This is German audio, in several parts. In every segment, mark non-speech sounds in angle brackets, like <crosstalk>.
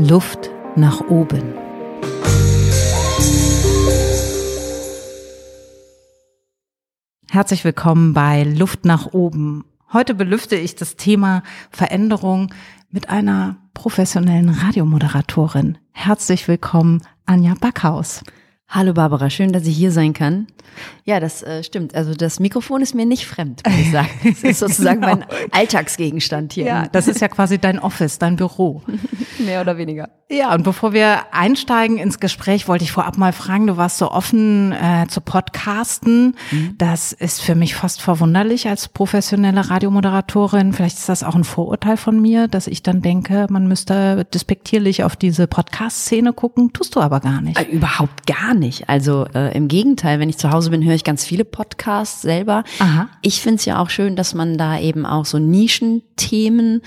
Luft nach oben. Herzlich willkommen bei Luft nach oben. Heute belüfte ich das Thema Veränderung mit einer professionellen Radiomoderatorin. Herzlich willkommen, Anja Backhaus. Hallo Barbara, schön, dass ich hier sein kann. Ja, das äh, stimmt. Also das Mikrofon ist mir nicht fremd, muss ich sagen. Das ist <laughs> sozusagen genau. mein Alltagsgegenstand hier. Ja, das ist ja quasi dein Office, dein Büro. <laughs> Mehr oder weniger. Ja, und bevor wir einsteigen ins Gespräch, wollte ich vorab mal fragen, du warst so offen äh, zu Podcasten. Mhm. Das ist für mich fast verwunderlich als professionelle Radiomoderatorin. Vielleicht ist das auch ein Vorurteil von mir, dass ich dann denke, man müsste despektierlich auf diese Podcast-Szene gucken. Tust du aber gar nicht. Äh, überhaupt gar nicht. Also äh, im Gegenteil, wenn ich zu Hause bin, höre ich ganz viele Podcasts selber. Aha. Ich finde es ja auch schön, dass man da eben auch so Nischenthemen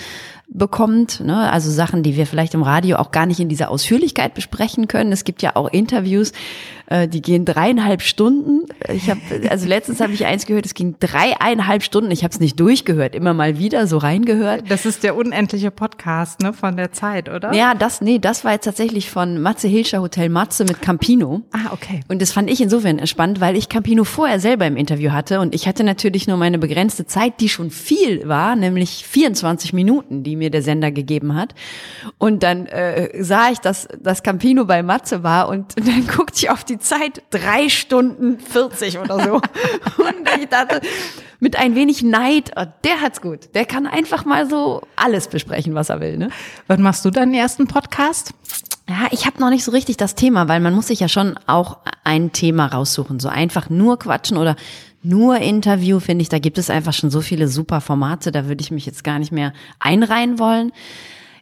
bekommt, ne? also Sachen, die wir vielleicht im Radio auch gar nicht in dieser Ausführlichkeit besprechen können. Es gibt ja auch Interviews, äh, die gehen dreieinhalb Stunden. Ich habe, also letztens habe ich eins gehört, es ging dreieinhalb Stunden. Ich habe es nicht durchgehört, immer mal wieder so reingehört. Das ist der unendliche Podcast, ne, von der Zeit, oder? Ja, das, nee, das war jetzt tatsächlich von Matze Hilscher Hotel Matze mit Campino. Ah, okay. Und das fand ich insofern spannend, weil ich Campino vorher selber im Interview hatte und ich hatte natürlich nur meine begrenzte Zeit, die schon viel war, nämlich 24 Minuten, die mir der Sender gegeben hat. Und dann äh, sah ich, dass das Campino bei Matze war und <laughs> dann guckte ich auf die Zeit drei Stunden 40 oder so. <laughs> Und ich dachte, mit ein wenig Neid, oh, der hat's gut. Der kann einfach mal so alles besprechen, was er will. Ne? Wann machst du deinen ersten Podcast? Ja, ich habe noch nicht so richtig das Thema, weil man muss sich ja schon auch ein Thema raussuchen. So einfach nur quatschen oder nur Interview, finde ich, da gibt es einfach schon so viele super Formate, da würde ich mich jetzt gar nicht mehr einreihen wollen.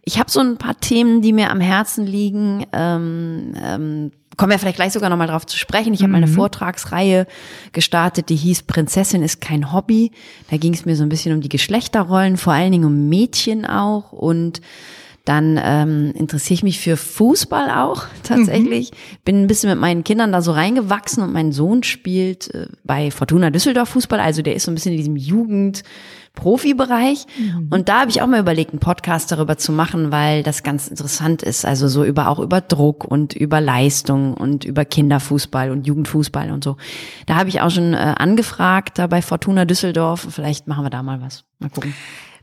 Ich habe so ein paar Themen, die mir am Herzen liegen. Ähm, ähm, kommen wir vielleicht gleich sogar nochmal drauf zu sprechen. Ich habe mhm. eine Vortragsreihe gestartet, die hieß Prinzessin ist kein Hobby. Da ging es mir so ein bisschen um die Geschlechterrollen, vor allen Dingen um Mädchen auch und dann ähm, interessiere ich mich für Fußball auch tatsächlich. Mhm. Bin ein bisschen mit meinen Kindern da so reingewachsen und mein Sohn spielt äh, bei Fortuna Düsseldorf Fußball. Also der ist so ein bisschen in diesem Jugend. Profibereich. Mhm. Und da habe ich auch mal überlegt, einen Podcast darüber zu machen, weil das ganz interessant ist. Also so über auch über Druck und über Leistung und über Kinderfußball und Jugendfußball und so. Da habe ich auch schon äh, angefragt, da bei Fortuna Düsseldorf. Vielleicht machen wir da mal was. Mal gucken.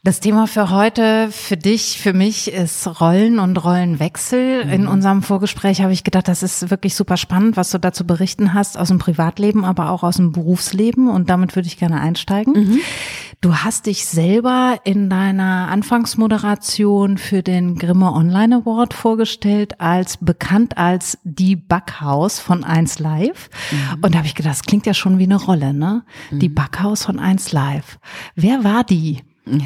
Das Thema für heute, für dich, für mich ist Rollen und Rollenwechsel. Mhm. In unserem Vorgespräch habe ich gedacht, das ist wirklich super spannend, was du dazu berichten hast aus dem Privatleben, aber auch aus dem Berufsleben. Und damit würde ich gerne einsteigen. Mhm. Du hast dich selber in deiner Anfangsmoderation für den Grimme Online Award vorgestellt als bekannt als die Backhaus von 1 Live. Mhm. Und da habe ich gedacht, das klingt ja schon wie eine Rolle, ne? Die mhm. Backhaus von 1 Live. Wer war die? <laughs>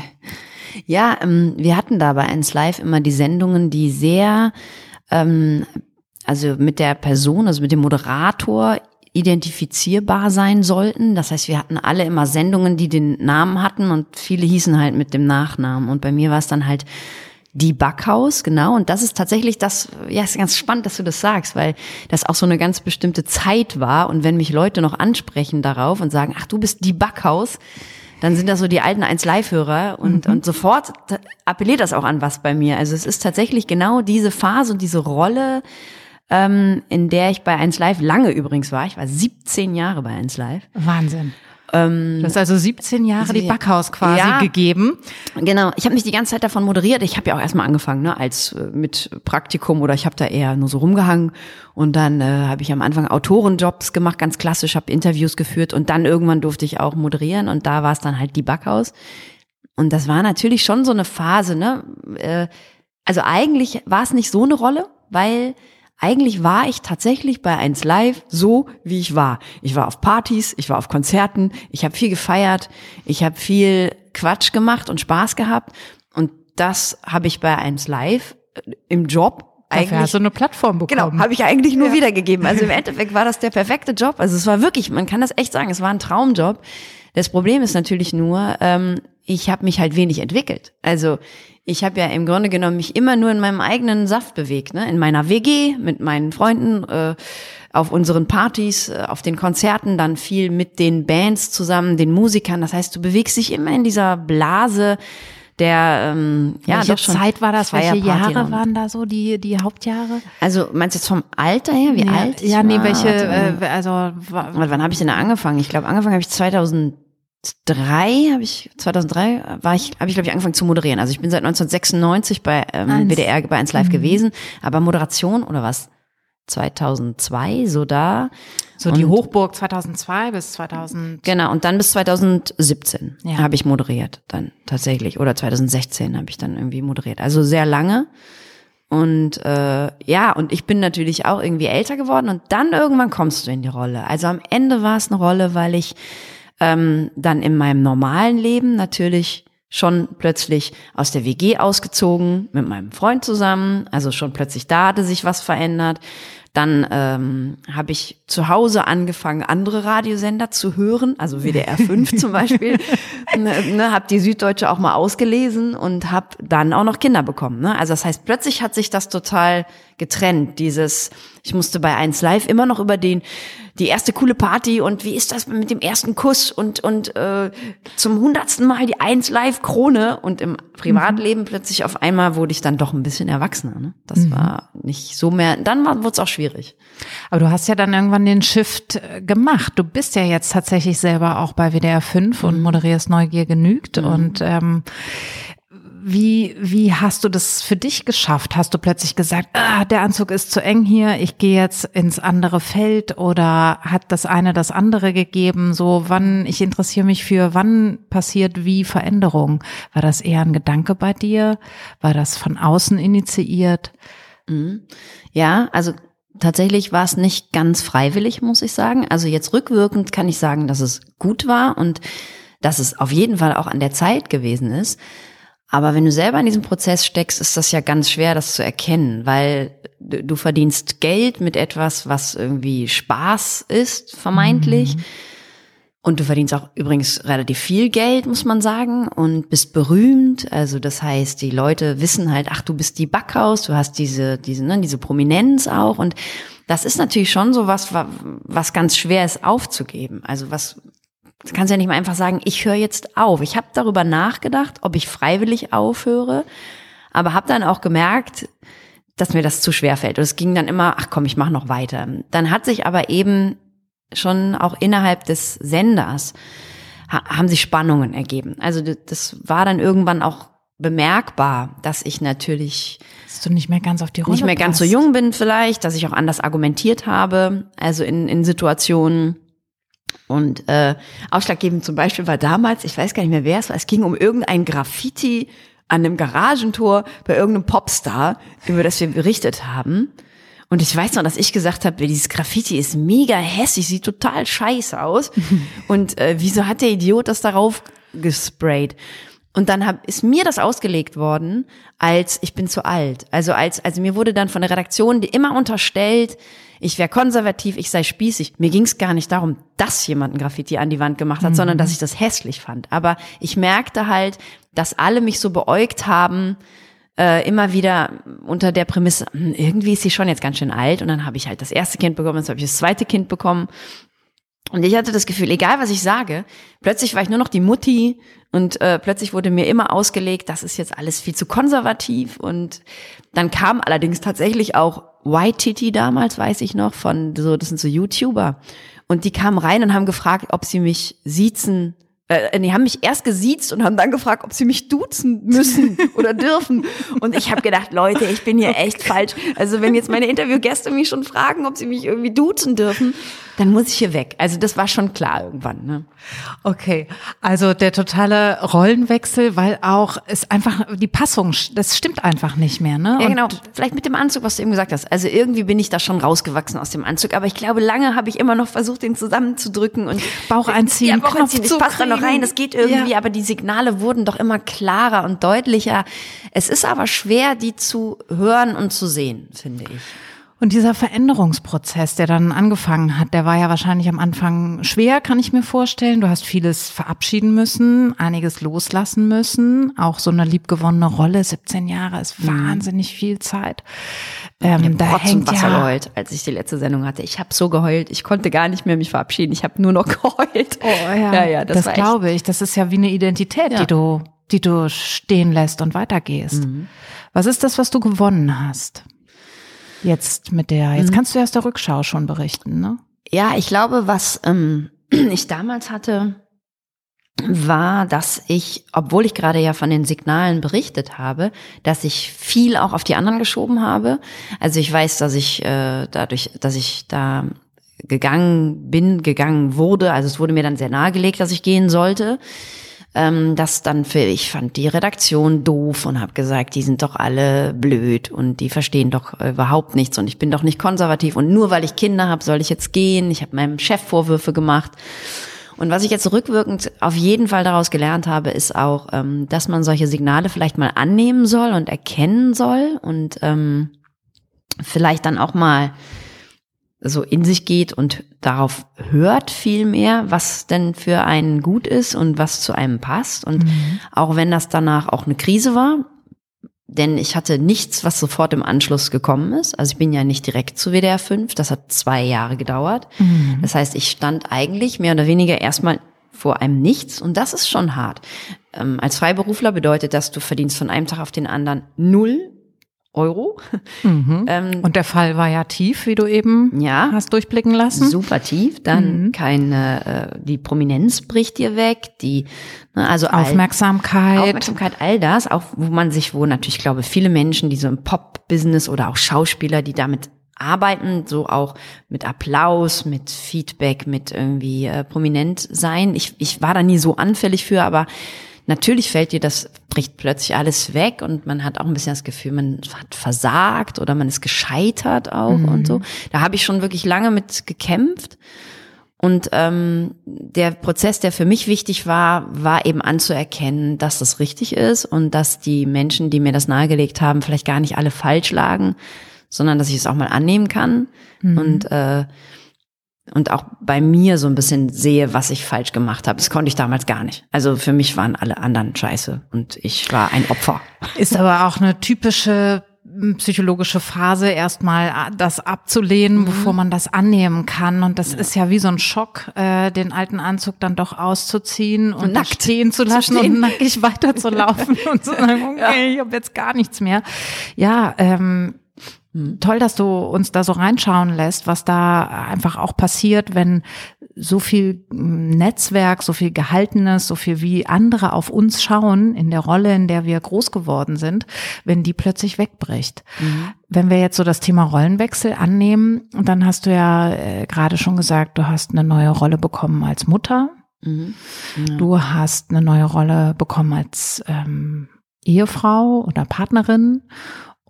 Ja, ähm, wir hatten da bei 1 Live immer die Sendungen, die sehr, ähm, also mit der Person, also mit dem Moderator identifizierbar sein sollten. Das heißt, wir hatten alle immer Sendungen, die den Namen hatten und viele hießen halt mit dem Nachnamen. Und bei mir war es dann halt die Backhaus, genau. Und das ist tatsächlich das, ja, ist ganz spannend, dass du das sagst, weil das auch so eine ganz bestimmte Zeit war. Und wenn mich Leute noch ansprechen darauf und sagen, ach, du bist die Backhaus, dann sind das so die alten 1 Live-Hörer und, mhm. und sofort appelliert das auch an was bei mir. Also es ist tatsächlich genau diese Phase und diese Rolle, ähm, in der ich bei 1 Live lange übrigens war. Ich war 17 Jahre bei 1 Live. Wahnsinn. Ähm, du hast also 17 Jahre die Backhaus quasi ja, gegeben. Genau. Ich habe mich die ganze Zeit davon moderiert. Ich habe ja auch erstmal angefangen, ne, als äh, mit Praktikum oder ich habe da eher nur so rumgehangen und dann äh, habe ich am Anfang Autorenjobs gemacht, ganz klassisch, habe Interviews geführt und dann irgendwann durfte ich auch moderieren und da war es dann halt die Backhaus. Und das war natürlich schon so eine Phase, ne? Äh, also eigentlich war es nicht so eine Rolle, weil eigentlich war ich tatsächlich bei 1 Live so, wie ich war. Ich war auf Partys, ich war auf Konzerten, ich habe viel gefeiert, ich habe viel Quatsch gemacht und Spaß gehabt. Und das habe ich bei 1 Live äh, im Job eigentlich Dafür hast du eine Plattform bekommen. Genau, habe ich eigentlich nur ja. wiedergegeben. Also im <laughs> Endeffekt war das der perfekte Job. Also es war wirklich, man kann das echt sagen, es war ein Traumjob. Das Problem ist natürlich nur, ähm, ich habe mich halt wenig entwickelt. Also ich habe ja im Grunde genommen mich immer nur in meinem eigenen Saft bewegt, ne? in meiner WG mit meinen Freunden, äh, auf unseren Partys, äh, auf den Konzerten, dann viel mit den Bands zusammen, den Musikern. Das heißt, du bewegst dich immer in dieser Blase der ähm, ja Welche doch schon Zeit war das? Welche Jahre waren da so die, die Hauptjahre? Also meinst du jetzt vom Alter her, wie ja, alt? Ja, nee, war? welche, äh, also, wann habe ich denn da angefangen? Ich glaube, angefangen habe ich 2003, habe ich 2003 war ich habe ich glaube ich angefangen zu moderieren. Also ich bin seit 1996 bei ähm, Eins. WDR bei 1 Live gewesen, aber Moderation oder was? 2002 so da. so die Und- Hochburg 2002 bis 2000. Genau, und dann bis 2017 Ja. habe ich moderiert, dann tatsächlich. Oder 2016 habe ich dann irgendwie moderiert. Also sehr lange. Und äh, ja, und ich bin natürlich auch irgendwie älter geworden und dann irgendwann kommst du in die Rolle. Also am Ende war es eine Rolle, weil ich ähm, dann in meinem normalen Leben natürlich schon plötzlich aus der WG ausgezogen mit meinem Freund zusammen. Also schon plötzlich da hatte sich was verändert. Dann ähm, habe ich zu Hause angefangen, andere Radiosender zu hören, also WDR 5 <laughs> zum Beispiel. ne, ne, habe die Süddeutsche auch mal ausgelesen und habe dann auch noch Kinder bekommen. Ne? Also das heißt, plötzlich hat sich das total getrennt. Dieses, ich musste bei 1 Live immer noch über den die erste coole Party und wie ist das mit dem ersten Kuss und und äh, zum hundertsten Mal die 1 Live Krone und im Privatleben plötzlich auf einmal wurde ich dann doch ein bisschen erwachsener. Ne? Das war nicht so mehr. Dann wurde es auch schwierig. Aber du hast ja dann irgendwann den Shift äh, gemacht. Du bist ja jetzt tatsächlich selber auch bei WDR 5 und moderierst Neugier genügt. Und ähm, wie, wie hast du das für dich geschafft? Hast du plötzlich gesagt, ah, der Anzug ist zu eng hier, ich gehe jetzt ins andere Feld oder hat das eine das andere gegeben? So, wann, ich interessiere mich für, wann passiert wie Veränderung? War das eher ein Gedanke bei dir? War das von außen initiiert? Ja, also tatsächlich war es nicht ganz freiwillig, muss ich sagen. Also jetzt rückwirkend kann ich sagen, dass es gut war und dass es auf jeden Fall auch an der Zeit gewesen ist. Aber wenn du selber in diesem Prozess steckst, ist das ja ganz schwer, das zu erkennen, weil du verdienst Geld mit etwas, was irgendwie Spaß ist, vermeintlich. Und du verdienst auch übrigens relativ viel Geld, muss man sagen, und bist berühmt. Also das heißt, die Leute wissen halt, ach, du bist die Backhaus, du hast diese, diese, ne, diese Prominenz auch. Und das ist natürlich schon so was, wa- was ganz schwer ist aufzugeben. Also was, du kannst ja nicht mal einfach sagen, ich höre jetzt auf. Ich habe darüber nachgedacht, ob ich freiwillig aufhöre, aber habe dann auch gemerkt, dass mir das zu schwer fällt. Und es ging dann immer, ach komm, ich mache noch weiter. Dann hat sich aber eben schon auch innerhalb des Senders ha haben sich Spannungen ergeben. Also das war dann irgendwann auch bemerkbar, dass ich natürlich Dass du nicht mehr ganz auf die Rolle nicht mehr ganz so passt? jung bin vielleicht, dass ich auch anders argumentiert habe, also in, in Situationen. Und äh, ausschlaggebend zum Beispiel war damals, ich weiß gar nicht mehr wer es war, es ging um irgendein Graffiti an einem Garagentor bei irgendeinem Popstar, über das wir berichtet haben. Und ich weiß noch, dass ich gesagt habe, dieses Graffiti ist mega hässlich, sieht total scheiße aus. <laughs> Und äh, wieso hat der Idiot das darauf gesprayt? Und dann hab, ist mir das ausgelegt worden, als ich bin zu alt. Also als, also mir wurde dann von der Redaktion immer unterstellt, ich wäre konservativ, ich sei spießig. Mir ging es gar nicht darum, dass jemand ein Graffiti an die Wand gemacht hat, sondern dass ich das hässlich fand. Aber ich merkte halt, dass alle mich so beäugt haben, äh, immer wieder unter der Prämisse, hm, irgendwie ist sie schon jetzt ganz schön alt. Und dann habe ich halt das erste Kind bekommen, jetzt habe ich das zweite Kind bekommen. Und ich hatte das Gefühl, egal was ich sage, plötzlich war ich nur noch die Mutti und äh, plötzlich wurde mir immer ausgelegt, das ist jetzt alles viel zu konservativ. Und dann kam allerdings tatsächlich auch White Titty damals, weiß ich noch, von so, das sind so YouTuber. Und die kamen rein und haben gefragt, ob sie mich siezen äh, die haben mich erst gesiezt und haben dann gefragt, ob sie mich duzen müssen <laughs> oder dürfen. Und ich habe gedacht, Leute, ich bin hier echt falsch. Also wenn jetzt meine Interviewgäste mich schon fragen, ob sie mich irgendwie duzen dürfen, dann muss ich hier weg. Also das war schon klar irgendwann. Ne? Okay, also der totale Rollenwechsel, weil auch es einfach die Passung, das stimmt einfach nicht mehr, ne? Ja, Und genau. Vielleicht mit dem Anzug, was du eben gesagt hast. Also irgendwie bin ich da schon rausgewachsen aus dem Anzug. Aber ich glaube, lange habe ich immer noch versucht, den zusammenzudrücken und Bauch einziehen, ja, Bauch einziehen. Knopf Das passt da noch rein. Das geht irgendwie. Ja. Aber die Signale wurden doch immer klarer und deutlicher. Es ist aber schwer, die zu hören und zu sehen, finde ich. Und dieser Veränderungsprozess, der dann angefangen hat, der war ja wahrscheinlich am Anfang schwer, kann ich mir vorstellen. Du hast vieles verabschieden müssen, einiges loslassen müssen. Auch so eine liebgewonnene Rolle, 17 Jahre ist wahnsinnig viel Zeit. Ähm, da Rotz und hängt Wasser ja, geheult, als ich die letzte Sendung hatte. Ich habe so geheult. Ich konnte gar nicht mehr mich verabschieden. Ich habe nur noch <laughs> geheult. Oh, ja, ja, ja, das, das, glaube ich. Das ist ja wie eine Identität, Ja. die du die du stehen lässt und weitergehst. Was ist das, was du gewonnen hast? Jetzt mit der, jetzt kannst du erst der Rückschau schon berichten, ne? Ja, ich glaube, was ähm, <clears throat> ich damals hatte, war, dass ich, obwohl ich gerade ja von den Signalen berichtet habe, dass ich viel auch auf die anderen geschoben habe. Also ich weiß, dass ich äh, dadurch, dass ich da gegangen bin, gegangen wurde, also es wurde mir dann sehr nahegelegt, dass ich gehen sollte. Ähm, das dann für, ich fand die Redaktion doof und habe gesagt, die sind doch alle blöd und die verstehen doch äh, überhaupt nichts und ich bin doch nicht konservativ und nur weil ich Kinder habe, soll ich jetzt gehen. Ich habe meinem Chef Vorwürfe gemacht. Und was ich jetzt rückwirkend auf jeden Fall daraus gelernt habe, ist auch, ähm, dass man solche Signale vielleicht mal annehmen soll und erkennen soll und ähm, vielleicht dann auch mal so in sich geht und darauf hört viel mehr, was denn für einen gut ist und was zu einem passt. Und auch wenn das danach auch eine Krise war, denn ich hatte nichts, was sofort im Anschluss gekommen ist. Also ich bin ja nicht direkt zu WDR 5, das hat zwei Jahre gedauert. Das heißt, ich stand eigentlich mehr oder weniger erstmal vor einem Nichts und das ist schon hart. Ähm, als Freiberufler bedeutet das, du verdienst von einem Tag auf den anderen null Euro. Ähm, Und der Fall war ja tief, wie du eben Ja. hast durchblicken lassen. super tief, dann keine, äh, die Prominenz bricht dir weg, die, ne, also all- Aufmerksamkeit. Aufmerksamkeit, all das, auch wo man sich, wo natürlich, ich glaube, viele Menschen, die so im Pop-Business oder auch Schauspieler, die damit arbeiten, so auch mit Applaus, mit Feedback, mit irgendwie äh, prominent sein. Ich, ich war da nie so anfällig für, aber natürlich fällt dir das, bricht plötzlich alles weg und man hat auch ein bisschen das Gefühl, man hat versagt oder man ist gescheitert auch und so. Da habe ich schon wirklich lange mit gekämpft. Und ähm, der Prozess, der für mich wichtig war, war eben anzuerkennen, dass das richtig ist und dass die Menschen, die mir das nahegelegt haben, vielleicht gar nicht alle falsch lagen, sondern dass ich es auch mal annehmen kann und äh, und auch bei mir so ein bisschen sehe, was ich falsch gemacht habe. Das konnte ich damals gar nicht. Also für mich waren alle anderen scheiße und ich war ein Opfer. Ist aber auch eine typische psychologische Phase, erstmal a- das abzulehnen, bevor man das annehmen kann. Und das ist ja wie so ein Schock, äh, den alten Anzug dann doch auszuziehen und nackt stehen zu lassen stehen. und nackig <laughs> weiterzulaufen und zu <laughs> sagen, okay, ich habe jetzt gar nichts mehr. Ja, ähm, Toll, dass du uns da so reinschauen lässt, was da einfach auch passiert, wenn so viel mm, Netzwerk, so viel Gehaltenes, so viel wie andere auf uns schauen in der Rolle, in der wir groß geworden sind, wenn die plötzlich wegbricht. Wenn wir jetzt so das Thema Rollenwechsel annehmen, dann hast du ja äh, gerade schon gesagt, du hast eine neue Rolle bekommen als Mutter. Du hast eine neue Rolle bekommen als ähm, Ehefrau oder Partnerin.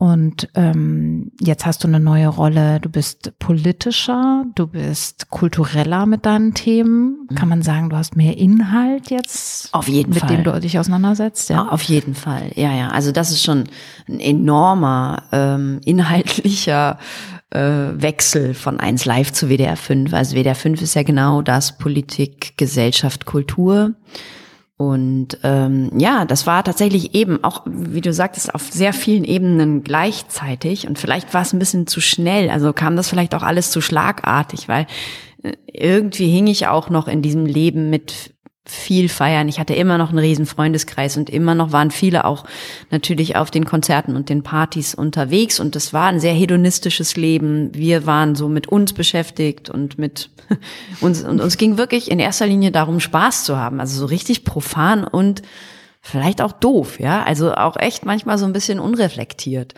Und ähm, jetzt hast du eine neue Rolle. Du bist politischer, du bist kultureller mit deinen Themen. Kann man sagen, du hast mehr Inhalt jetzt, Auf jeden mit Fall. dem du dich auseinandersetzt? Ja. Auf jeden Fall, ja, ja. Also das ist schon ein enormer ähm, inhaltlicher äh, Wechsel von 1 Live zu WDR 5. Also WDR 5 ist ja genau das Politik, Gesellschaft, Kultur. Und ähm, ja, das war tatsächlich eben auch, wie du sagtest, auf sehr vielen Ebenen gleichzeitig. Und vielleicht war es ein bisschen zu schnell. Also kam das vielleicht auch alles zu schlagartig, weil äh, irgendwie hing ich auch noch in diesem Leben mit viel feiern. Ich hatte immer noch einen riesen Freundeskreis und immer noch waren viele auch natürlich auf den Konzerten und den Partys unterwegs und das war ein sehr hedonistisches Leben. Wir waren so mit uns beschäftigt und mit <laughs> uns und uns ging wirklich in erster Linie darum Spaß zu haben, also so richtig profan und vielleicht auch doof, ja, also auch echt manchmal so ein bisschen unreflektiert.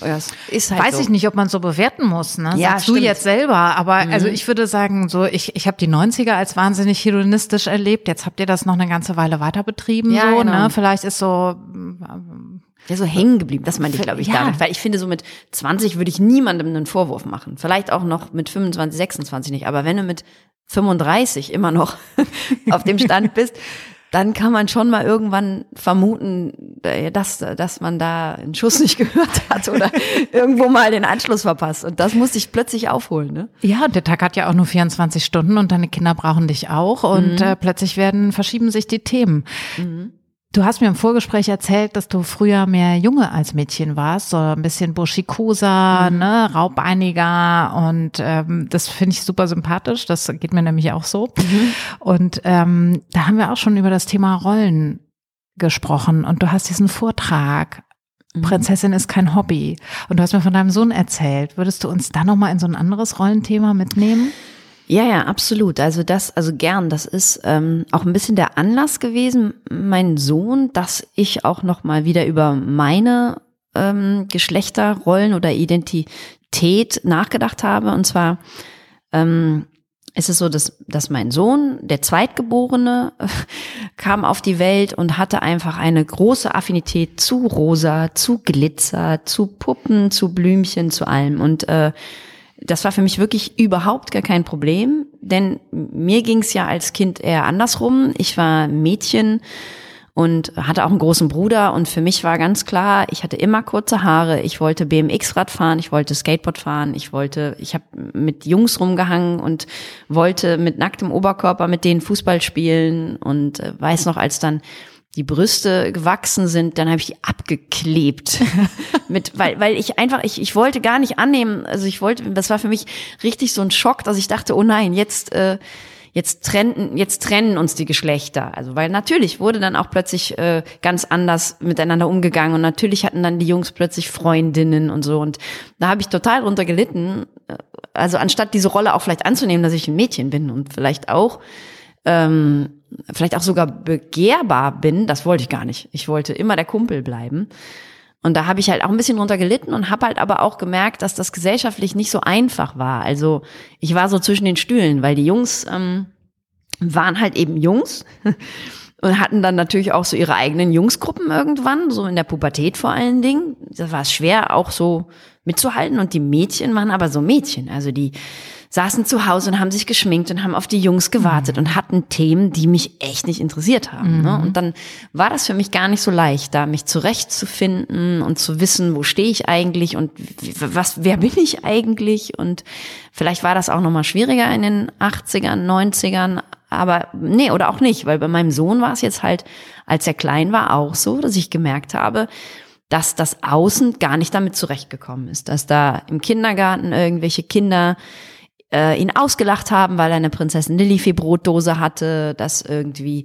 Ja, ist halt Weiß so. ich nicht, ob man so bewerten muss, ne? Ja, Sagst du jetzt selber, aber also ich würde sagen, so ich ich habe die 90er als wahnsinnig hedonistisch erlebt. Jetzt habt ihr das noch eine ganze Weile weiter betrieben, Ja, so, genau. ne? Vielleicht ist so Ja, so hängen geblieben, das meinte ich, glaube ich, Ja. damit. Weil ich finde, so mit 20 würde ich niemandem einen Vorwurf machen. Vielleicht auch noch mit 25, 26 nicht. Aber wenn du mit 35 immer noch <laughs> auf dem Stand bist, dann kann man schon mal irgendwann vermuten, äh, dass, dass man da einen Schuss nicht <laughs> gehört hat oder <laughs> irgendwo mal den Anschluss verpasst. Und das musste ich plötzlich aufholen, ne? Ja, der Tag hat ja auch nur 24 Stunden und deine Kinder brauchen dich auch und äh, plötzlich werden verschieben sich die Themen. Du hast mir im Vorgespräch erzählt, dass du früher mehr Junge als Mädchen warst, so ein bisschen burschikoser, ne, raubeiniger und ähm, das finde ich super sympathisch. Das geht mir nämlich auch so. Und ähm, da haben wir auch schon über das Thema Rollen gesprochen und du hast diesen Vortrag. Mhm. Prinzessin ist kein Hobby. Und du hast mir von deinem Sohn erzählt. Würdest du uns da nochmal in so ein anderes Rollenthema mitnehmen? Ja, ja, absolut. Also das, also gern. Das ist ähm, auch ein bisschen der Anlass gewesen, mein Sohn, dass ich auch noch mal wieder über meine ähm, Geschlechterrollen oder Identität nachgedacht habe. Und zwar ähm, ist es so, dass, dass mein Sohn, der Zweitgeborene, <laughs> kam auf die Welt und hatte einfach eine große Affinität zu Rosa, zu Glitzer, zu Puppen, zu Blümchen, zu allem. Und äh, das war für mich wirklich überhaupt gar kein Problem, denn mir ging es ja als Kind eher andersrum. Ich war Mädchen und hatte auch einen großen Bruder und für mich war ganz klar, ich hatte immer kurze Haare, ich wollte BMX-Rad fahren, ich wollte Skateboard fahren, ich wollte, ich habe mit Jungs rumgehangen und wollte mit nacktem Oberkörper mit denen Fußball spielen und äh, weiß noch, als dann die Brüste gewachsen sind, dann habe ich die abgeklebt. <laughs> mit, weil, weil ich einfach, ich, ich wollte gar nicht annehmen, also ich wollte, das war für mich richtig so ein Schock, dass ich dachte, oh nein, jetzt, äh, jetzt trennen, jetzt trennen uns die Geschlechter. Also weil natürlich wurde dann auch plötzlich äh, ganz anders miteinander umgegangen und natürlich hatten dann die Jungs plötzlich Freundinnen und so. Und da habe ich total drunter gelitten. Also anstatt diese Rolle auch vielleicht anzunehmen, dass ich ein Mädchen bin und vielleicht auch ähm, vielleicht auch sogar begehrbar bin, das wollte ich gar nicht. Ich wollte immer der Kumpel bleiben. Und da habe ich halt auch ein bisschen drunter gelitten und habe halt aber auch gemerkt, dass das gesellschaftlich nicht so einfach war. Also ich war so zwischen den Stühlen, weil die Jungs ähm, waren halt eben Jungs <laughs> und hatten dann natürlich auch so ihre eigenen Jungsgruppen irgendwann, so in der Pubertät vor allen Dingen. Das war schwer auch so mitzuhalten und die Mädchen waren aber so Mädchen. Also die saßen zu Hause und haben sich geschminkt und haben auf die Jungs gewartet mhm. und hatten Themen, die mich echt nicht interessiert haben. Mhm. Ne? Und dann war das für mich gar nicht so leicht, da mich zurechtzufinden und zu wissen, wo stehe ich eigentlich und was, wer bin ich eigentlich? Und vielleicht war das auch nochmal schwieriger in den 80ern, 90ern, aber nee, oder auch nicht, weil bei meinem Sohn war es jetzt halt, als er klein war, auch so, dass ich gemerkt habe, dass das Außen gar nicht damit zurechtgekommen ist, dass da im Kindergarten irgendwelche Kinder äh, ihn ausgelacht haben, weil er eine Prinzessin Lilifee Brotdose hatte, dass irgendwie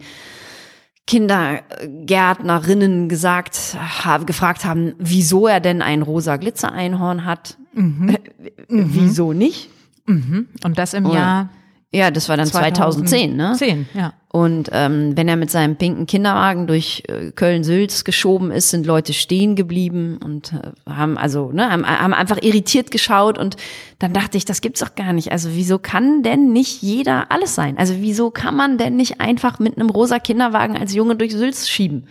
Kindergärtnerinnen gesagt, haben, gefragt haben, wieso er denn ein rosa Glitzereinhorn hat. Mhm. mhm. Wieso nicht? Mhm. Und das im Jahr ja, das war dann 2010, 2010 ne? 10, ja. Und ähm, wenn er mit seinem pinken Kinderwagen durch äh, Köln-Sülz geschoben ist, sind Leute stehen geblieben und äh, haben also ne, haben, haben einfach irritiert geschaut und dann dachte ich, das gibt's doch gar nicht. Also wieso kann denn nicht jeder alles sein? Also wieso kann man denn nicht einfach mit einem rosa Kinderwagen als Junge durch Sülz schieben?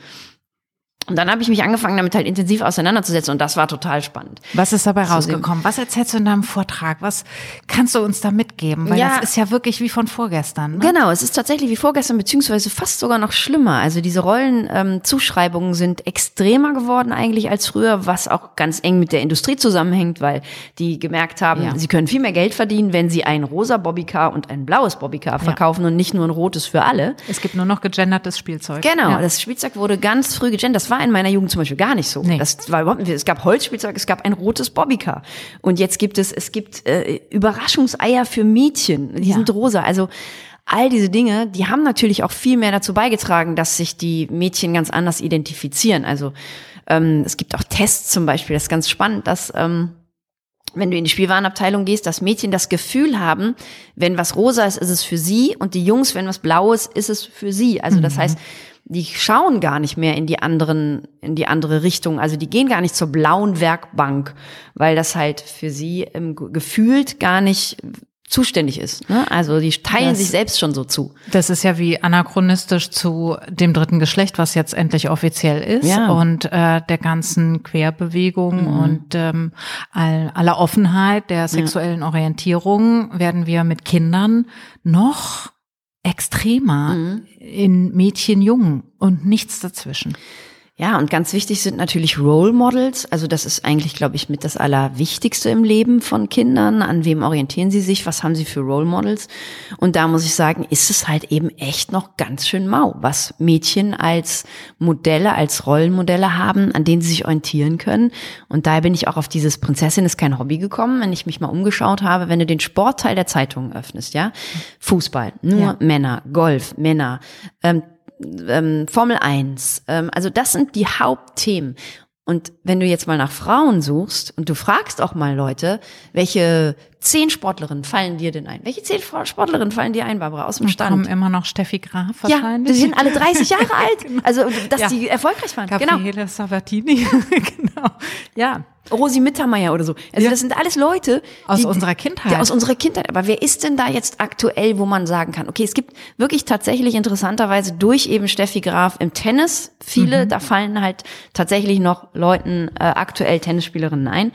Und dann habe ich mich angefangen, damit halt intensiv auseinanderzusetzen und das war total spannend. Was ist dabei rausgekommen? Was erzählst du in deinem Vortrag? Was kannst du uns da mitgeben? Weil ja, das ist ja wirklich wie von vorgestern. Ne? Genau, es ist tatsächlich wie vorgestern, beziehungsweise fast sogar noch schlimmer. Also diese Rollenzuschreibungen ähm, sind extremer geworden eigentlich als früher, was auch ganz eng mit der Industrie zusammenhängt, weil die gemerkt haben, ja. sie können viel mehr Geld verdienen, wenn sie ein rosa Bobbycar und ein blaues Bobbycar verkaufen ja. und nicht nur ein rotes für alle. Es gibt nur noch gegendertes Spielzeug. Genau, das Spielzeug wurde ganz früh gegendert. Das war in meiner Jugend zum Beispiel gar nicht so. Nee. Das war überhaupt nicht. Es gab Holzspielzeug, es gab ein rotes Bobbycar. Und jetzt gibt es, es gibt äh, Überraschungseier für Mädchen. Die ja. sind rosa. Also all diese Dinge, die haben natürlich auch viel mehr dazu beigetragen, dass sich die Mädchen ganz anders identifizieren. Also ähm, es gibt auch Tests zum Beispiel, das ist ganz spannend, dass ähm, wenn du in die Spielwarenabteilung gehst, dass Mädchen das Gefühl haben, wenn was rosa ist, ist es für sie und die Jungs, wenn was blau ist, ist es für sie. Also das mhm. heißt, die schauen gar nicht mehr in die anderen, in die andere Richtung. Also die gehen gar nicht zur blauen Werkbank, weil das halt für sie gefühlt gar nicht zuständig ist. Ne? Also die teilen das, sich selbst schon so zu. Das ist ja wie anachronistisch zu dem dritten Geschlecht, was jetzt endlich offiziell ist ja. und äh, der ganzen Querbewegung mhm. und ähm, all, aller Offenheit der sexuellen ja. Orientierung werden wir mit Kindern noch extremer mhm. in Mädchen, Jungen und nichts dazwischen. Ja, und ganz wichtig sind natürlich Role Models. Also das ist eigentlich, glaube ich, mit das Allerwichtigste im Leben von Kindern. An wem orientieren sie sich? Was haben sie für Role Models? Und da muss ich sagen, ist es halt eben echt noch ganz schön mau, was Mädchen als Modelle, als Rollenmodelle haben, an denen sie sich orientieren können. Und daher bin ich auch auf dieses Prinzessin ist kein Hobby gekommen, wenn ich mich mal umgeschaut habe, wenn du den Sportteil der Zeitungen öffnest, ja. Fußball, nur ja. Männer, Golf, Männer, ähm, ähm, Formel 1. Ähm, also das sind die Hauptthemen. Und wenn du jetzt mal nach Frauen suchst und du fragst auch mal Leute, welche zehn Sportlerinnen fallen dir denn ein? Welche zehn Sportlerinnen fallen dir ein, Barbara, aus dem Stand? Kommen immer noch Steffi Graf wahrscheinlich. Ja, die sind alle 30 Jahre <laughs> alt. genau. Also, dass ja. die erfolgreich waren. Gabriele genau. Sabatini. <laughs> genau. Ja. Rosi Mittermeier oder so. Also ja. das sind alles Leute aus die, unserer Kindheit. Die, aus unserer Kindheit. Aber wer ist denn da jetzt aktuell, wo man sagen kann, okay, es gibt wirklich tatsächlich interessanterweise durch eben Steffi Graf im Tennis viele, mhm. da fallen halt tatsächlich noch Leuten äh, aktuell Tennisspielerinnen ein.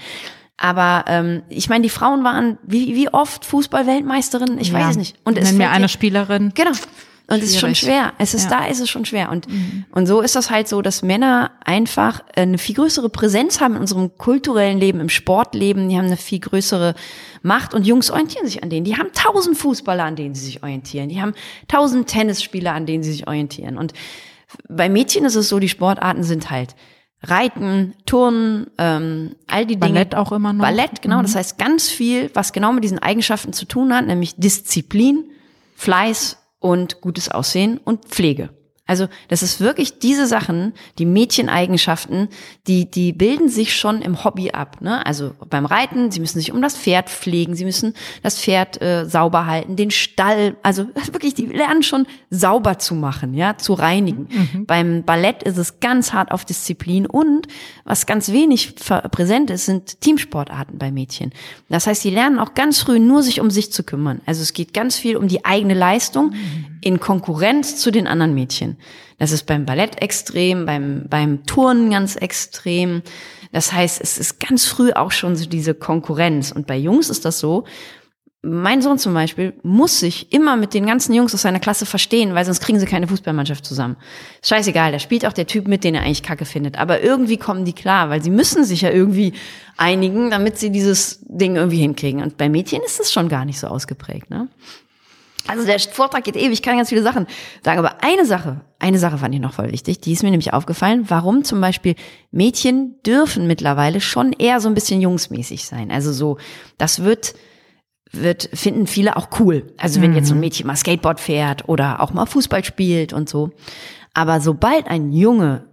Aber ähm, ich meine, die Frauen waren wie, wie oft Fußball-Weltmeisterinnen? Ich ja. weiß es nicht. Und Nenn mir eine Spielerin. Genau. Und es ist schon schwer. Es ist ja. da, ist es schon schwer. Und, mhm. und so ist das halt so, dass Männer einfach eine viel größere Präsenz haben in unserem kulturellen Leben, im Sportleben. Die haben eine viel größere Macht und Jungs orientieren sich an denen. Die haben tausend Fußballer, an denen sie sich orientieren. Die haben tausend Tennisspieler, an denen sie sich orientieren. Und bei Mädchen ist es so, die Sportarten sind halt Reiten, Turnen, ähm, all die Dinge. Ballett auch immer noch. Ballett, genau. Mhm. Das heißt ganz viel, was genau mit diesen Eigenschaften zu tun hat, nämlich Disziplin, Fleiß und gutes Aussehen und Pflege. Also das ist wirklich diese Sachen, die Mädcheneigenschaften, die, die bilden sich schon im Hobby ab. Ne? Also beim Reiten, sie müssen sich um das Pferd pflegen, sie müssen das Pferd äh, sauber halten, den Stall, also <laughs> wirklich, die lernen schon sauber zu machen, ja, zu reinigen. Mhm. Beim Ballett ist es ganz hart auf Disziplin und was ganz wenig präsent ist, sind Teamsportarten bei Mädchen. Das heißt, sie lernen auch ganz früh nur sich um sich zu kümmern. Also es geht ganz viel um die eigene Leistung mhm. in Konkurrenz zu den anderen Mädchen. Das ist beim Ballett extrem, beim, beim Turnen ganz extrem. Das heißt, es ist ganz früh auch schon so diese Konkurrenz. Und bei Jungs ist das so, mein Sohn zum Beispiel muss sich immer mit den ganzen Jungs aus seiner Klasse verstehen, weil sonst kriegen sie keine Fußballmannschaft zusammen. Scheißegal, da spielt auch der Typ mit, den er eigentlich kacke findet. Aber irgendwie kommen die klar, weil sie müssen sich ja irgendwie einigen, damit sie dieses Ding irgendwie hinkriegen. Und bei Mädchen ist das schon gar nicht so ausgeprägt. Ne? Also der Vortrag geht ewig, ich kann ganz viele Sachen sagen, aber eine Sache, eine Sache fand ich noch voll wichtig, die ist mir nämlich aufgefallen, warum zum Beispiel Mädchen dürfen mittlerweile schon eher so ein bisschen jungsmäßig sein. Also so, das wird, wird, finden viele auch cool. Also wenn jetzt so ein mhm. Mädchen mal Skateboard fährt oder auch mal Fußball spielt und so. Aber sobald ein Junge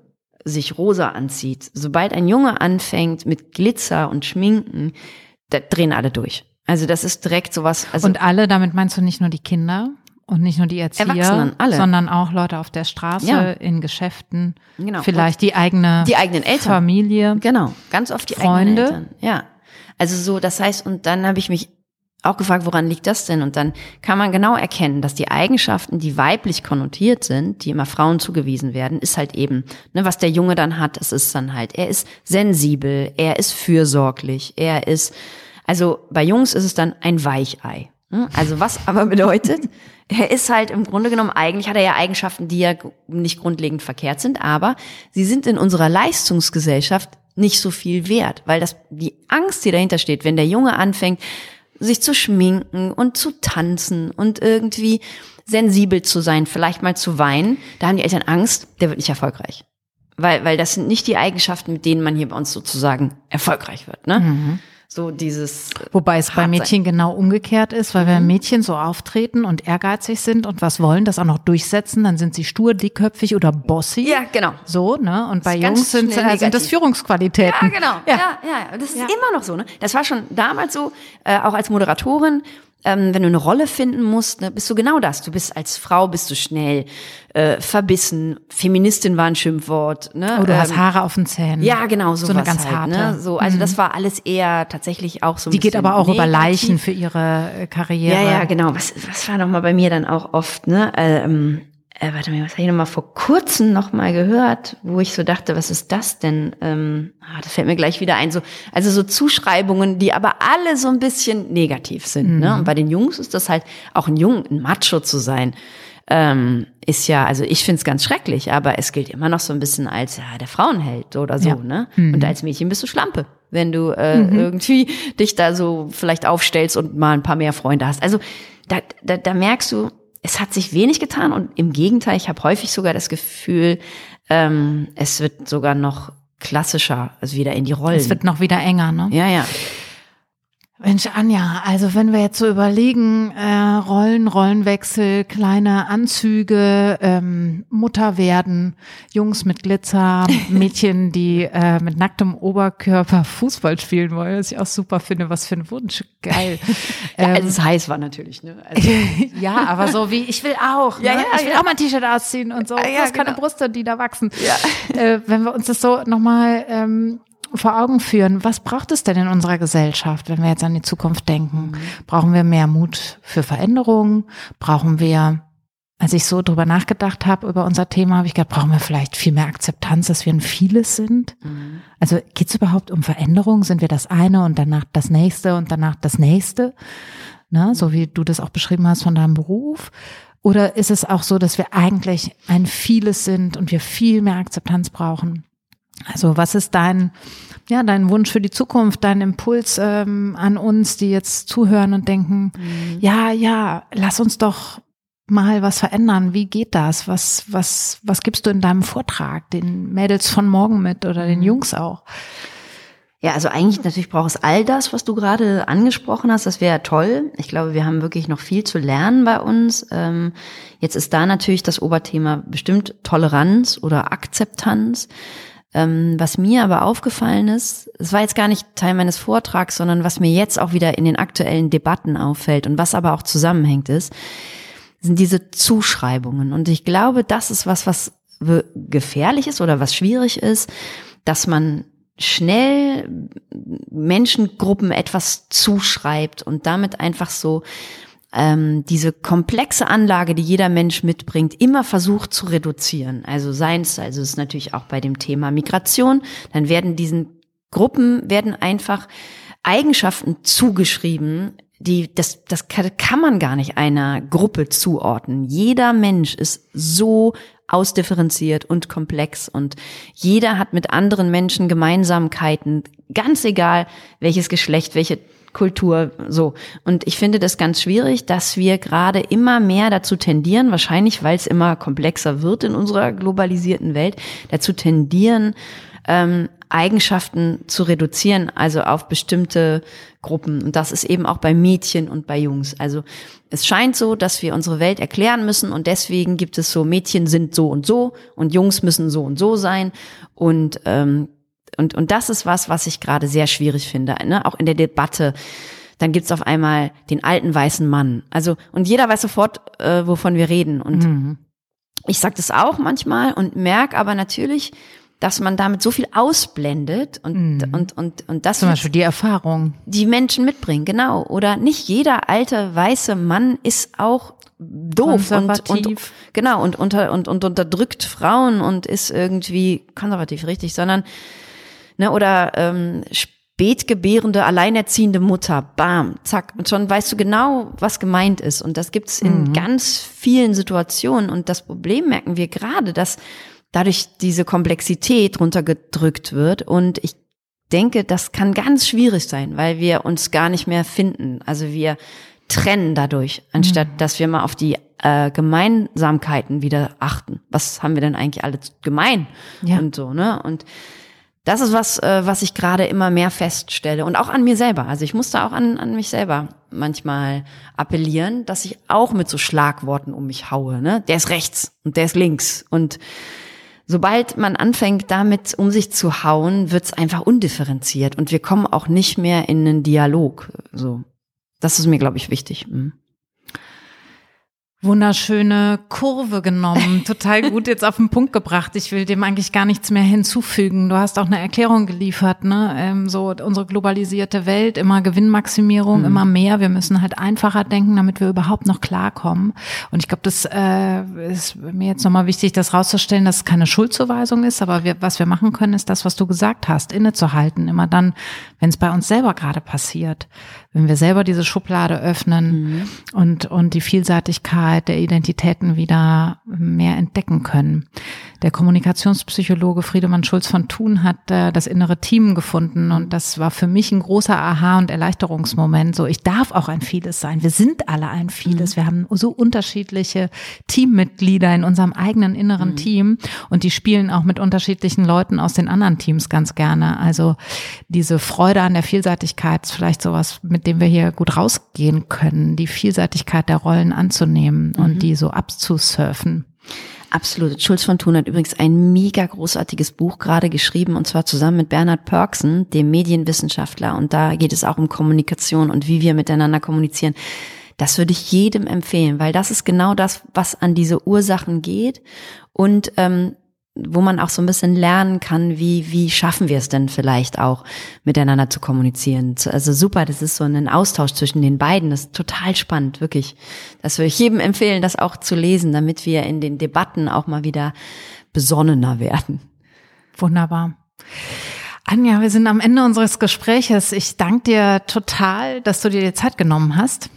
sich rosa anzieht, sobald ein Junge anfängt mit Glitzer und Schminken, da drehen alle durch. Also das ist direkt sowas. Also und alle, damit meinst du nicht nur die Kinder und nicht nur die Erzieher, sondern auch Leute auf der Straße, ja. in Geschäften, genau. vielleicht und die eigene die eigenen Eltern. Familie. Genau, ganz oft die Freunde. eigenen Eltern. Ja. Also so, das heißt, und dann habe ich mich auch gefragt, woran liegt das denn? Und dann kann man genau erkennen, dass die Eigenschaften, die weiblich konnotiert sind, die immer Frauen zugewiesen werden, ist halt eben, ne, was der Junge dann hat, das ist dann halt, er ist sensibel, er ist fürsorglich, er ist also bei Jungs ist es dann ein Weichei. Hm? Also was aber <laughs> bedeutet, er ist halt im Grunde genommen, eigentlich hat er ja Eigenschaften, die ja nicht grundlegend verkehrt sind, aber sie sind in unserer Leistungsgesellschaft nicht so viel wert, weil das, die Angst, die dahinter steht, wenn der Junge anfängt, sich zu schminken und zu tanzen und irgendwie sensibel zu sein, vielleicht mal zu weinen, da haben die Eltern Angst, der wird nicht erfolgreich. Weil, weil das sind nicht die Eigenschaften, mit denen man hier bei uns sozusagen erfolgreich wird. Ne? Mhm. So dieses. Wobei es bei Mädchen genau umgekehrt ist, weil mhm. wenn Mädchen so auftreten und ehrgeizig sind und was wollen, das auch noch durchsetzen, dann sind sie stur, dickköpfig oder bossy. Ja, genau. So, ne? Und bei Jungs sind, äh, sind das Führungsqualitäten. Ja, genau. Ja, ja, ja. Das ist ja. immer noch so, ne? Das war schon damals so, äh, auch als Moderatorin ähm, wenn du eine Rolle finden musst, ne, bist du genau das. Du bist als Frau bist du schnell äh, verbissen. Feministin war ein Schimpfwort. Ne? Oh, du ähm, hast Haare auf den Zähnen. Ja, genau so. So eine ganz halt, harte. Ne? So, also mhm. das war alles eher tatsächlich auch so. Ein Die geht aber auch negativ. über Leichen für ihre äh, Karriere. Ja, ja, genau. Was, was war noch mal bei mir dann auch oft? Ne? Ähm, äh, warte mal, was habe ich noch mal vor kurzem noch mal gehört, wo ich so dachte, was ist das denn? Ähm, ah, das fällt mir gleich wieder ein. So, also so Zuschreibungen, die aber alle so ein bisschen negativ sind. Ne? Mhm. Ne? Und bei den Jungs ist das halt auch ein Jung, ein Macho zu sein. Ähm, ist ja, also ich find's ganz schrecklich, aber es gilt immer noch so ein bisschen als ja, der Frauenheld oder so, ja. ne? Mhm. Und als Mädchen bist du Schlampe, wenn du äh, mhm. irgendwie dich da so vielleicht aufstellst und mal ein paar mehr Freunde hast. Also da, da, da merkst du, es hat sich wenig getan und im Gegenteil, ich habe häufig sogar das Gefühl, ähm, es wird sogar noch klassischer, also wieder in die Rollen. Es wird noch wieder enger, ne? Ja, ja. Mensch, Anja, also wenn wir jetzt so überlegen, äh, Rollen, Rollenwechsel, kleine Anzüge, ähm, Mutter werden, Jungs mit Glitzer, <laughs> Mädchen, die äh, mit nacktem Oberkörper Fußball spielen wollen, was ich auch super finde, was für ein Wunsch, geil. <laughs> ja, als es heiß war natürlich, ne? Also. <laughs> ja, aber so wie, ich will auch, ne? Ja, ja, ich will ja. auch mal ein T-Shirt ausziehen und so, Ah, ja, das keine genau. Brüste, die da wachsen. Ja. Äh, wenn wir uns das so nochmal ähm, vor Augen führen, was braucht es denn in unserer Gesellschaft, wenn wir jetzt an die Zukunft denken? Brauchen wir mehr Mut für Veränderungen? Brauchen wir, als ich so drüber nachgedacht habe über unser Thema, habe ich gedacht, brauchen wir vielleicht viel mehr Akzeptanz, dass wir ein vieles sind? Also geht es überhaupt um Veränderung? Sind wir das eine und danach das nächste und danach das nächste? Ne? So wie du das auch beschrieben hast von deinem Beruf. Oder ist es auch so, dass wir eigentlich ein vieles sind und wir viel mehr Akzeptanz brauchen? Also was ist dein, ja, dein Wunsch für die Zukunft, dein Impuls ähm, an uns, die jetzt zuhören und denken, ja, ja, lass uns doch mal was verändern. Wie geht das? Was, was, was gibst du in deinem Vortrag den Mädels von morgen mit oder den Jungs auch? Ja, also eigentlich natürlich braucht es all das, was du gerade angesprochen hast. Das wäre toll. Ich glaube, wir haben wirklich noch viel zu lernen bei uns. Ähm, jetzt ist da natürlich das Oberthema bestimmt Toleranz oder Akzeptanz. Ähm, was mir aber aufgefallen ist, es war jetzt gar nicht Teil meines Vortrags, sondern was mir jetzt auch wieder in den aktuellen Debatten auffällt und was aber auch zusammenhängt ist, sind diese Zuschreibungen. Und ich glaube, das ist was, was gefährlich ist oder was schwierig ist, dass man schnell Menschengruppen etwas zuschreibt und damit einfach so ähm, diese komplexe Anlage, die jeder Mensch mitbringt, immer versucht zu reduzieren. Also seins, also es ist natürlich auch bei dem Thema Migration, dann werden diesen Gruppen werden einfach Eigenschaften zugeschrieben, die das das kann man gar nicht einer Gruppe zuordnen. Jeder Mensch ist so ausdifferenziert und komplex und jeder hat mit anderen Menschen Gemeinsamkeiten, ganz egal welches Geschlecht, welche Kultur, so. Und ich finde das ganz schwierig, dass wir gerade immer mehr dazu tendieren, wahrscheinlich weil es immer komplexer wird in unserer globalisierten Welt, dazu tendieren, ähm, Eigenschaften zu reduzieren, also auf bestimmte Gruppen. Und das ist eben auch bei Mädchen und bei Jungs. Also es scheint so, dass wir unsere Welt erklären müssen und deswegen gibt es so, Mädchen sind so und so und Jungs müssen so und so sein. Und, ähm, und, und das ist was, was ich gerade sehr schwierig finde, ne? auch in der Debatte. Dann gibt's auf einmal den alten weißen Mann. Also, und jeder weiß sofort, äh, wovon wir reden. Und ich sage das auch manchmal und merke aber natürlich, dass man damit so viel ausblendet und, und, und, und das Zum Beispiel die Erfahrung. die Menschen mitbringen, genau. Oder nicht jeder alte weiße Mann ist auch doof und, und genau und unter und, und unterdrückt Frauen und ist irgendwie konservativ richtig, sondern ne oder ähm, spätgebärende alleinerziehende Mutter, bam, zack und schon weißt du genau, was gemeint ist und das gibt's in ganz vielen Situationen und das Problem merken wir gerade, dass dadurch diese Komplexität runtergedrückt wird und ich denke, das kann ganz schwierig sein, weil wir uns gar nicht mehr finden. Also wir trennen dadurch, anstatt dass wir mal auf die äh, Gemeinsamkeiten wieder achten. Was haben wir denn eigentlich alle gemein Ja. und so, ne? Und das ist was, äh, was ich gerade immer mehr feststelle und auch an mir selber. Also ich musste auch an, an mich selber manchmal appellieren, dass ich auch mit so Schlagworten um mich haue. Ne? Der ist rechts und der ist links und Sobald man anfängt, damit um sich zu hauen, wird's einfach undifferenziert und wir kommen auch nicht mehr in einen Dialog. So, das ist mir, glaube ich, wichtig. Mhm. Wunderschöne Kurve genommen, <laughs> total gut jetzt auf den Punkt gebracht. Ich will dem eigentlich gar nichts mehr hinzufügen. Du hast auch eine Erklärung geliefert, ne? Ähm, so unsere globalisierte Welt, immer Gewinnmaximierung, immer mehr. Wir müssen halt einfacher denken, damit wir überhaupt noch klarkommen. Und ich glaube, das äh, ist mir jetzt nochmal wichtig, das rauszustellen, dass es keine Schuldzuweisung ist, aber wir, was wir machen können, ist das, was du gesagt hast, innezuhalten. Immer dann, wenn es bei uns selber gerade passiert, wenn wir selber diese Schublade öffnen und, und die Vielseitigkeit der Identitäten wieder mehr entdecken können. Der Kommunikationspsychologe Friedemann Schulz von Thun hat äh, das innere Team gefunden und das war für mich ein großer Aha- und Erleichterungsmoment. So, ich darf auch ein Vieles sein. Wir sind alle ein Vieles. Mhm. Wir haben so unterschiedliche Teammitglieder in unserem eigenen inneren mhm. Team und die spielen auch mit unterschiedlichen Leuten aus den anderen Teams ganz gerne. Also diese Freude an der Vielseitigkeit ist vielleicht sowas, mit dem wir hier gut rausgehen können, die Vielseitigkeit der Rollen anzunehmen mhm. und die so abzusurfen. Absolut. Schulz von Thun hat übrigens ein mega großartiges Buch gerade geschrieben und zwar zusammen mit Bernhard Pörksen, dem Medienwissenschaftler. Und da geht es auch um Kommunikation und wie wir miteinander kommunizieren. Das würde ich jedem empfehlen, weil das ist genau das, was an diese Ursachen geht und ähm, wo man auch so ein bisschen lernen kann, wie, wie schaffen wir es denn vielleicht auch, miteinander zu kommunizieren. Also super, das ist so ein Austausch zwischen den beiden. Das ist total spannend, wirklich. Das würde ich jedem empfehlen, das auch zu lesen, damit wir in den Debatten auch mal wieder besonnener werden. Wunderbar. Anja, wir sind am Ende unseres Gespräches. Ich danke dir total, dass du dir die Zeit genommen hast.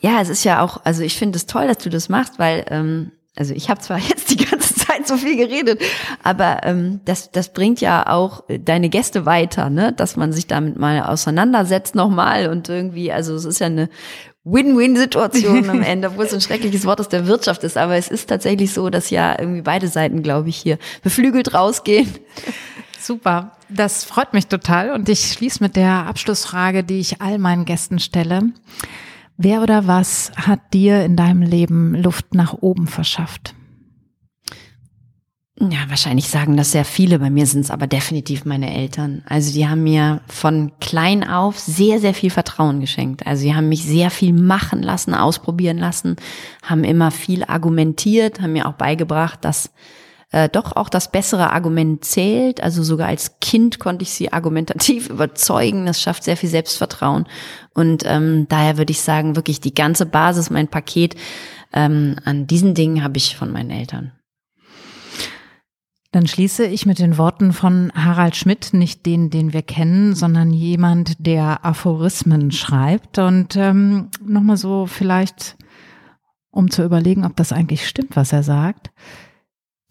Ja, es ist ja auch, also ich finde es toll, dass du das machst, weil ähm, also ich habe zwar <laughs> jetzt die ganze Zeit so viel geredet, aber ähm, das, das bringt ja auch deine Gäste weiter, ne? dass man sich damit mal auseinandersetzt nochmal und irgendwie, also es ist ja eine Win-Win-Situation am Ende, wo es ein schreckliches Wort aus der Wirtschaft ist, aber es ist tatsächlich so, dass ja irgendwie beide Seiten, glaube ich, hier beflügelt rausgehen. Super, das freut mich total und ich schließe mit der Abschlussfrage, die ich all meinen Gästen stelle. Wer oder was hat dir in deinem Leben Luft nach oben verschafft? Ja, wahrscheinlich sagen das sehr viele. Bei mir sind es aber definitiv meine Eltern. Also die haben mir von klein auf sehr, sehr viel Vertrauen geschenkt. Also sie haben mich sehr viel machen lassen, ausprobieren lassen, haben immer viel argumentiert, haben mir auch beigebracht, dass äh, doch auch das bessere Argument zählt. Also sogar als Kind konnte ich sie argumentativ <laughs> überzeugen. Das schafft sehr viel Selbstvertrauen. Und ähm, daher würde ich sagen, wirklich die ganze Basis, mein Paket ähm, an diesen Dingen habe ich von meinen Eltern. Dann schließe ich mit den Worten von Harald Schmidt, nicht den, den wir kennen, sondern jemand, der Aphorismen schreibt. Und ähm, nochmal so vielleicht, um zu überlegen, ob das eigentlich stimmt, was er sagt.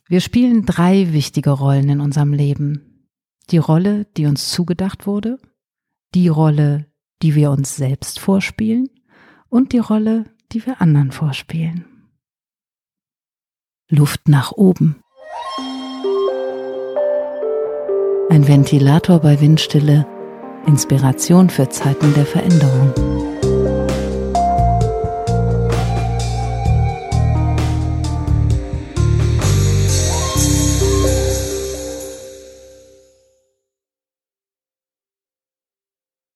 Wir spielen drei wichtige Rollen in unserem Leben. Die Rolle, die uns zugedacht wurde, die Rolle, die wir uns selbst vorspielen und die Rolle, die wir anderen vorspielen. Luft nach oben. Ein Ventilator bei Windstille, Inspiration für Zeiten der Veränderung.